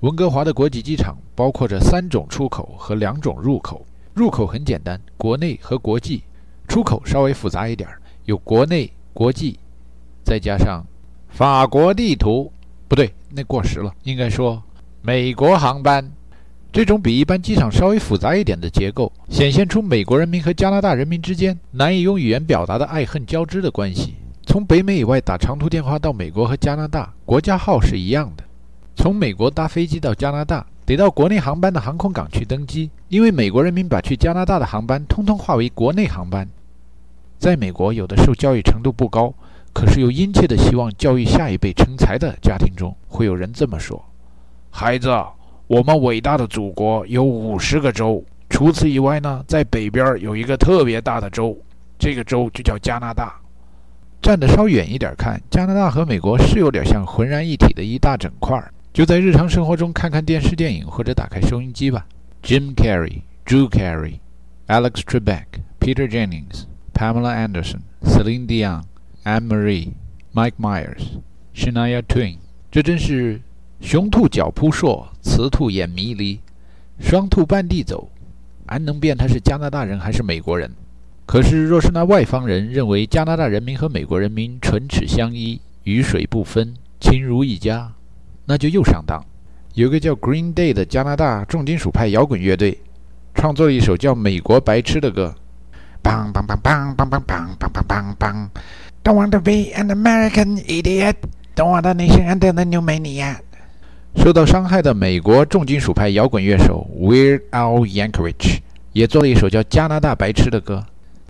温哥华的国际机场包括着三种出口和两种入口。入口很简单，国内和国际；出口稍微复杂一点，有国内、国际，再加上法国地图。不对，那过时了，应该说美国航班。这种比一般机场稍微复杂一点的结构，显现出美国人民和加拿大人民之间难以用语言表达的爱恨交织的关系。从北美以外打长途电话到美国和加拿大，国家号是一样的。从美国搭飞机到加拿大，得到国内航班的航空港去登机，因为美国人民把去加拿大的航班通通划为国内航班。在美国，有的受教育程度不高，可是又殷切的希望教育下一辈成才的家庭中，会有人这么说：“孩子，我们伟大的祖国有五十个州，除此以外呢，在北边有一个特别大的州，这个州就叫加拿大。”站得稍远一点看，加拿大和美国是有点像浑然一体的一大整块儿。就在日常生活中看看电视、电影，或者打开收音机吧。Jim Carrey、Drew Carey、Alex Trebek、Peter Jennings、Pamela Anderson、Celine Dion、Anne Marie、Mike Myers、Shania Twain，这真是雄兔脚扑朔，雌兔眼迷离，双兔半地走，安能辨他是加拿大人还是美国人？可是，若是那外方人认为加拿大人民和美国人民唇齿相依、鱼水不分、亲如一家，那就又上当。有个叫 Green Day 的加拿大重金属派摇滚乐队，创作了一首叫《美国白痴》的歌。Bang bang bang bang bang bang bang bang bang bang. Don't want to be an American idiot. Don't want a nation under the new mania. 受到伤害的美国重金属派摇滚乐手 Weird Al Yankovic 也做了一首叫《加拿大白痴》的歌。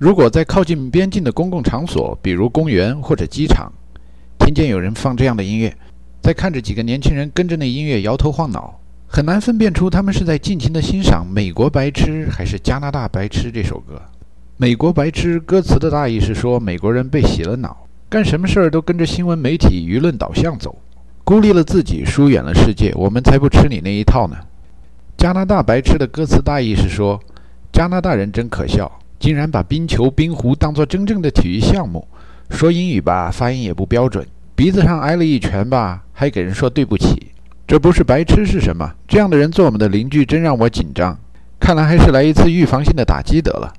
如果在靠近边境的公共场所，比如公园或者机场，听见有人放这样的音乐，再看着几个年轻人跟着那音乐摇头晃脑，很难分辨出他们是在尽情地欣赏《美国白痴》还是《加拿大白痴》这首歌。《美国白痴》歌词的大意是说美国人被洗了脑，干什么事儿都跟着新闻媒体舆论导向走，孤立了自己，疏远了世界。我们才不吃你那一套呢！《加拿大白痴》的歌词大意是说加拿大人真可笑。竟然把冰球、冰壶当作真正的体育项目，说英语吧，发音也不标准，鼻子上挨了一拳吧，还给人说对不起，这不是白痴是什么？这样的人做我们的邻居，真让我紧张。看来还是来一次预防性的打击得了。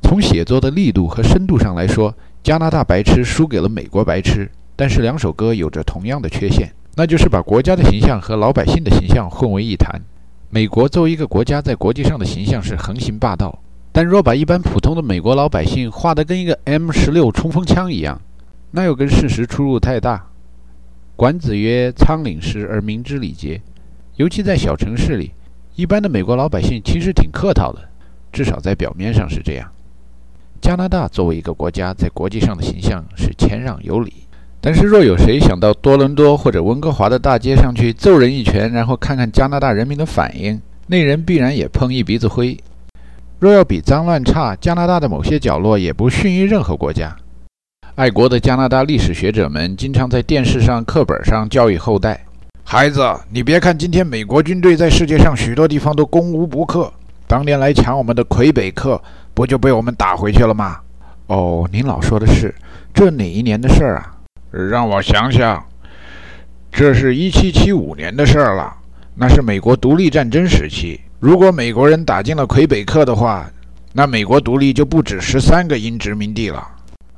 从写作的力度和深度上来说，加拿大白痴输给了美国白痴，但是两首歌有着同样的缺陷，那就是把国家的形象和老百姓的形象混为一谈。美国作为一个国家，在国际上的形象是横行霸道。但若把一般普通的美国老百姓画得跟一个 M 十六冲锋枪一样，那又跟事实出入太大。管子曰：“仓廪实而民之礼节。”尤其在小城市里，一般的美国老百姓其实挺客套的，至少在表面上是这样。加拿大作为一个国家，在国际上的形象是谦让有礼。但是若有谁想到多伦多或者温哥华的大街上去揍人一拳，然后看看加拿大人民的反应，那人必然也碰一鼻子灰。若要比脏乱差，加拿大的某些角落也不逊于任何国家。爱国的加拿大历史学者们经常在电视上、课本上教育后代：孩子，你别看今天美国军队在世界上许多地方都攻无不克，当年来抢我们的魁北克，不就被我们打回去了吗？哦，您老说的是这哪一年的事儿啊？让我想想，这是一七七五年的事儿了，那是美国独立战争时期。如果美国人打进了魁北克的话，那美国独立就不止十三个英殖民地了。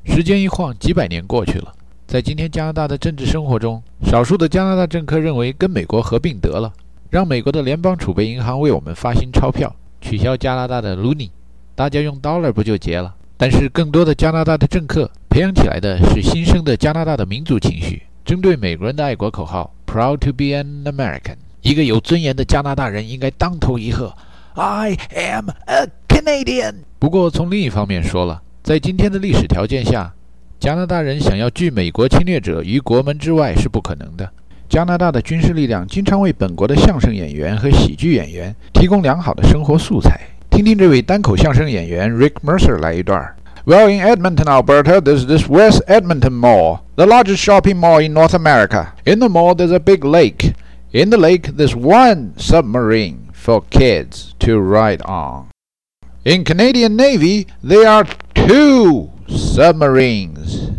时间一晃，几百年过去了。在今天加拿大的政治生活中，少数的加拿大政客认为跟美国合并得了，让美国的联邦储备银行为我们发行钞票，取消加拿大的 loonie，大家用 dollar 不就结了？但是更多的加拿大的政客培养起来的是新生的加拿大的民族情绪，针对美国人的爱国口号 “Proud to be an American”。一个有尊严的加拿大人应该当头一喝：“I am a Canadian。”不过，从另一方面说了，在今天的历史条件下，加拿大人想要拒美国侵略者于国门之外是不可能的。加拿大的军事力量经常为本国的相声演员和喜剧演员提供良好的生活素材。听听这位单口相声演员 Rick Mercer 来一段。Well, in Edmonton, Alberta, there's this West Edmonton Mall, the largest shopping mall in North America. In the mall, there's a big lake. In the lake, there's one submarine for kids to ride on. In Canadian Navy, there are two submarines.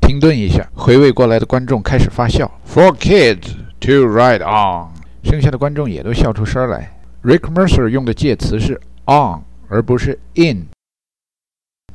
停顿一下，回味过来的观众开始发笑。For kids to ride on，剩下的观众也都笑出声来。Rick Mercer 用的介词是 on，而不是 in。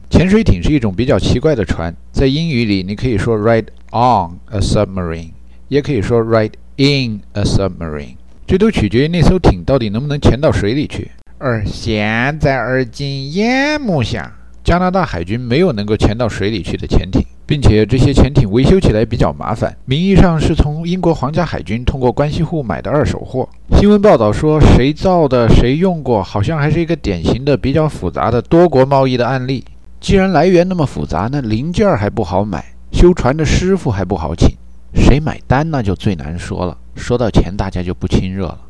潜水艇是一种比较奇怪的船，在英语里你可以说 ride on a submarine，也可以说 ride in a submarine，这都取决于那艘艇到底能不能潜到水里去。而现在，而今眼目下，加拿大海军没有能够潜到水里去的潜艇，并且这些潜艇维修起来比较麻烦。名义上是从英国皇家海军通过关系户买的二手货。新闻报道说，谁造的，谁用过，好像还是一个典型的比较复杂的多国贸易的案例。既然来源那么复杂，那零件还不好买，修船的师傅还不好请，谁买单那就最难说了。说到钱，大家就不亲热了。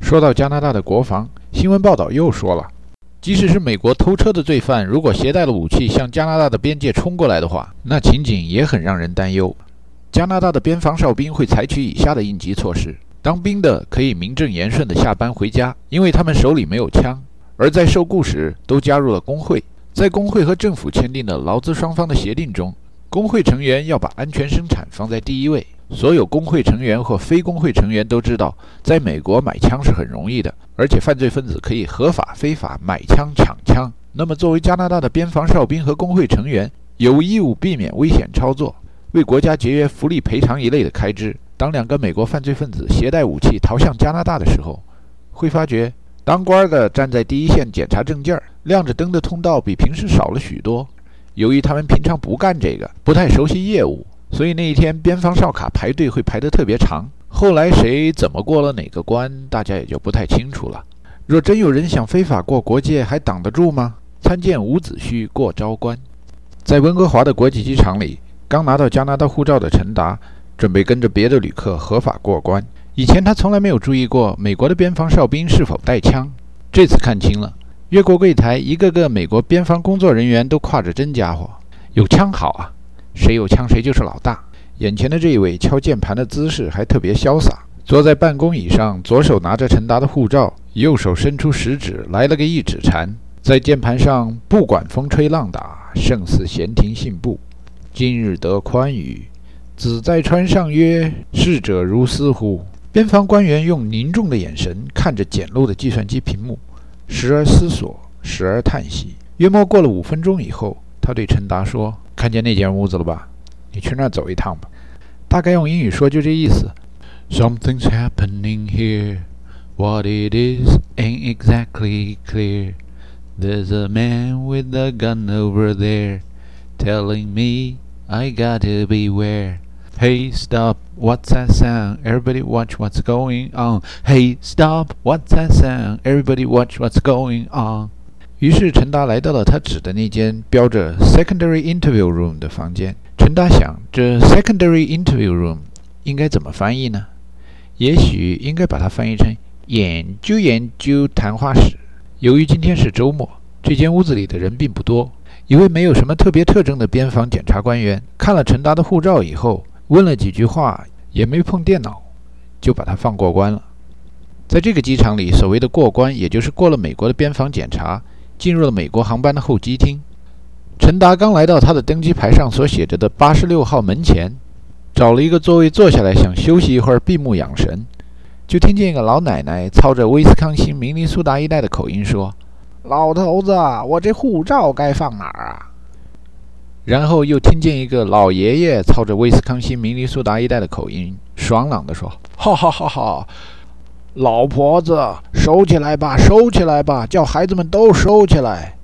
说到加拿大的国防，新闻报道又说了，即使是美国偷车的罪犯，如果携带了武器向加拿大的边界冲过来的话，那情景也很让人担忧。加拿大的边防哨兵会采取以下的应急措施：当兵的可以名正言顺地下班回家，因为他们手里没有枪；而在受雇时都加入了工会。在工会和政府签订的劳资双方的协定中，工会成员要把安全生产放在第一位。所有工会成员或非工会成员都知道，在美国买枪是很容易的，而且犯罪分子可以合法、非法买枪、抢枪。那么，作为加拿大的边防哨兵和工会成员，有义务避免危险操作，为国家节约福利赔偿一类的开支。当两个美国犯罪分子携带武器逃向加拿大的时候，会发觉。当官的站在第一线检查证件，亮着灯的通道比平时少了许多。由于他们平常不干这个，不太熟悉业务，所以那一天边防哨卡排队会排得特别长。后来谁怎么过了哪个关，大家也就不太清楚了。若真有人想非法过国界，还挡得住吗？参见伍子胥过昭关。在温哥华的国际机场里，刚拿到加拿大护照的陈达，准备跟着别的旅客合法过关。以前他从来没有注意过美国的边防哨兵是否带枪，这次看清了。越过柜台，一个个美国边防工作人员都挎着真家伙，有枪好啊，谁有枪谁就是老大。眼前的这一位敲键盘的姿势还特别潇洒，坐在办公椅上，左手拿着陈达的护照，右手伸出食指来了个一指禅，在键盘上不管风吹浪打，胜似闲庭信步。今日得宽裕，子在川上曰：“逝者如斯乎？”边防官员用凝重的眼神看着简陋的计算机屏幕，时而思索，时而叹息。约莫过了五分钟以后，他对陈达说：“看见那间屋子了吧？你去那儿走一趟吧。”大概用英语说就这意思。Something's happening here. What it is ain't exactly clear. There's a man with a gun over there, telling me I gotta beware. Hey, stop! What's that sound? Everybody watch what's going on. Hey, stop! What's that sound? Everybody watch what's going on. 于是陈达来到了他指的那间标着 “secondary interview room” 的房间。陈达想，这 “secondary interview room” 应该怎么翻译呢？也许应该把它翻译成“研究研究谈话室”。由于今天是周末，这间屋子里的人并不多。一位没有什么特别特征的边防检查官员看了陈达的护照以后。问了几句话，也没碰电脑，就把他放过关了。在这个机场里，所谓的过关，也就是过了美国的边防检查，进入了美国航班的候机厅。陈达刚来到他的登机牌上所写着的八十六号门前，找了一个座位坐下来，想休息一会儿，闭目养神，就听见一个老奶奶操着威斯康星明尼苏达一带的口音说：“老头子，我这护照该放哪儿啊？”然后又听见一个老爷爷操着威斯康星明尼苏达一带的口音，爽朗地说：“哈哈哈哈，老婆子，收起来吧，收起来吧，叫孩子们都收起来。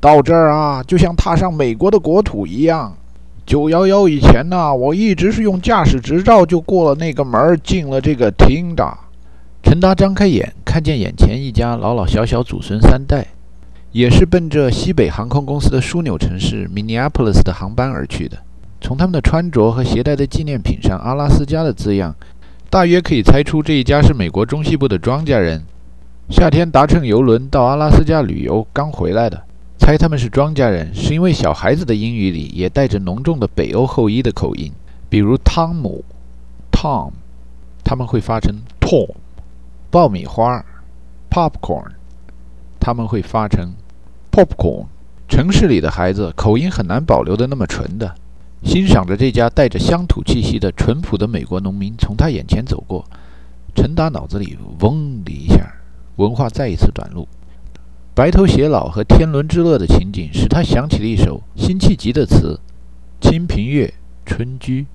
到这儿啊，就像踏上美国的国土一样。九幺幺以前呢，我一直是用驾驶执照就过了那个门，进了这个厅的。”陈达张开眼，看见眼前一家老老小小祖孙三代。也是奔着西北航空公司的枢纽城市 Minneapolis 的航班而去的。从他们的穿着和携带的纪念品上，阿拉斯加的字样大约可以猜出这一家是美国中西部的庄稼人，夏天搭乘游轮到阿拉斯加旅游刚回来的。猜他们是庄稼人，是因为小孩子的英语里也带着浓重的北欧后裔的口音，比如汤姆 （Tom），他们会发成 Tom；爆米花 （Popcorn），他们会发成 Popcorn。城市里的孩子口音很难保留的那么纯的。欣赏着这家带着乡土气息的淳朴的美国农民从他眼前走过，陈达脑子里嗡的一下，文化再一次短路。白头偕老和天伦之乐的情景使他想起了一首辛弃疾的词：“清平乐，春居。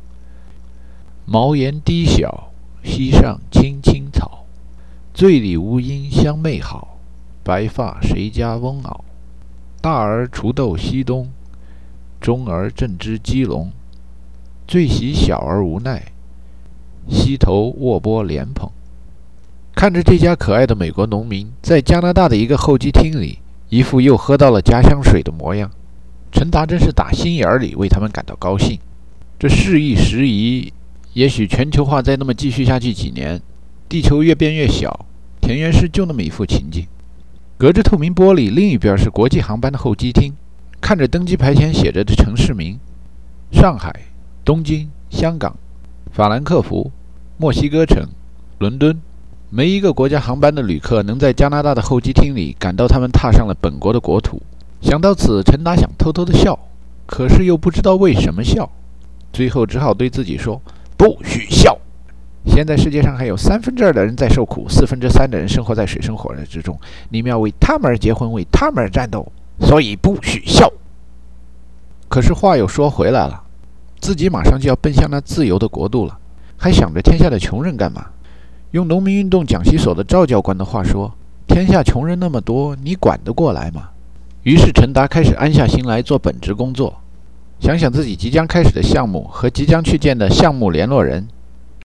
茅檐低小，溪上青青草。醉里吴音相媚好，白发谁家翁媪？大儿锄豆溪东。”中儿正织鸡笼，最喜小儿无奈，溪头卧剥莲蓬。看着这家可爱的美国农民在加拿大的一个候机厅里，一副又喝到了家乡水的模样，陈达真是打心眼里为他们感到高兴。这事易时移，也许全球化再那么继续下去几年，地球越变越小，田园诗就那么一副情景。隔着透明玻璃，另一边是国际航班的候机厅。看着登机牌前写着的城市名：上海、东京、香港、法兰克福、墨西哥城、伦敦，没一个国家航班的旅客能在加拿大的候机厅里感到他们踏上了本国的国土。想到此，陈达想偷偷的笑，可是又不知道为什么笑，最后只好对自己说：“不许笑！现在世界上还有三分之二的人在受苦，四分之三的人生活在水深火热之中，你们要为他们而结婚，为他们而战斗。”所以不许笑。可是话又说回来了，自己马上就要奔向那自由的国度了，还想着天下的穷人干嘛？用农民运动讲习所的赵教官的话说：“天下穷人那么多，你管得过来吗？”于是陈达开始安下心来做本职工作，想想自己即将开始的项目和即将去见的项目联络人，